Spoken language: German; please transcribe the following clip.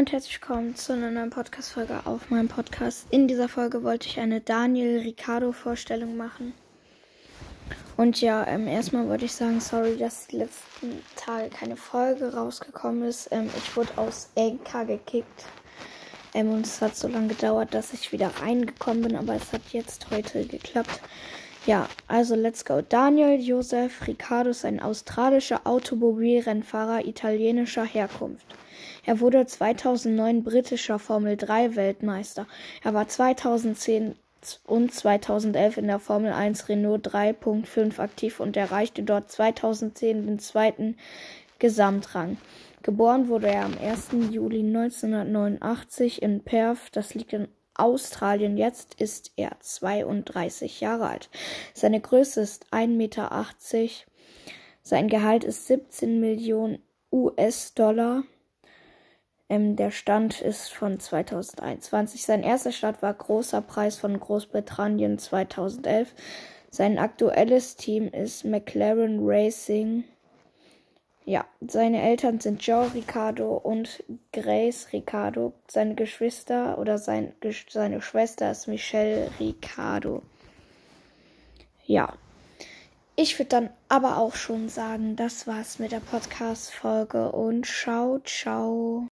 und herzlich willkommen zu einer neuen Podcast-Folge auf meinem Podcast. In dieser Folge wollte ich eine Daniel-Ricardo-Vorstellung machen. Und ja, ähm, erstmal wollte ich sagen, sorry, dass die letzten Tage keine Folge rausgekommen ist. Ähm, ich wurde aus Enka gekickt. Ähm, und es hat so lange gedauert, dass ich wieder reingekommen bin, aber es hat jetzt heute geklappt. Ja, also let's go. Daniel Josef Ricciardo ist ein australischer Automobilrennfahrer italienischer Herkunft. Er wurde 2009 britischer Formel 3 Weltmeister. Er war 2010 und 2011 in der Formel 1 Renault 3.5 aktiv und erreichte dort 2010 den zweiten Gesamtrang. Geboren wurde er am 1. Juli 1989 in Perth, das liegt in Australien. Jetzt ist er 32 Jahre alt. Seine Größe ist 1,80 Meter. Sein Gehalt ist 17 Millionen US-Dollar. Ähm, der Stand ist von 2021. Sein erster Start war Großer Preis von Großbritannien 2011. Sein aktuelles Team ist McLaren Racing. Ja, seine Eltern sind Joe Ricardo und Grace Ricardo. Seine Geschwister oder sein, seine Schwester ist Michelle Ricardo. Ja. Ich würde dann aber auch schon sagen, das war's mit der Podcast-Folge und ciao, ciao.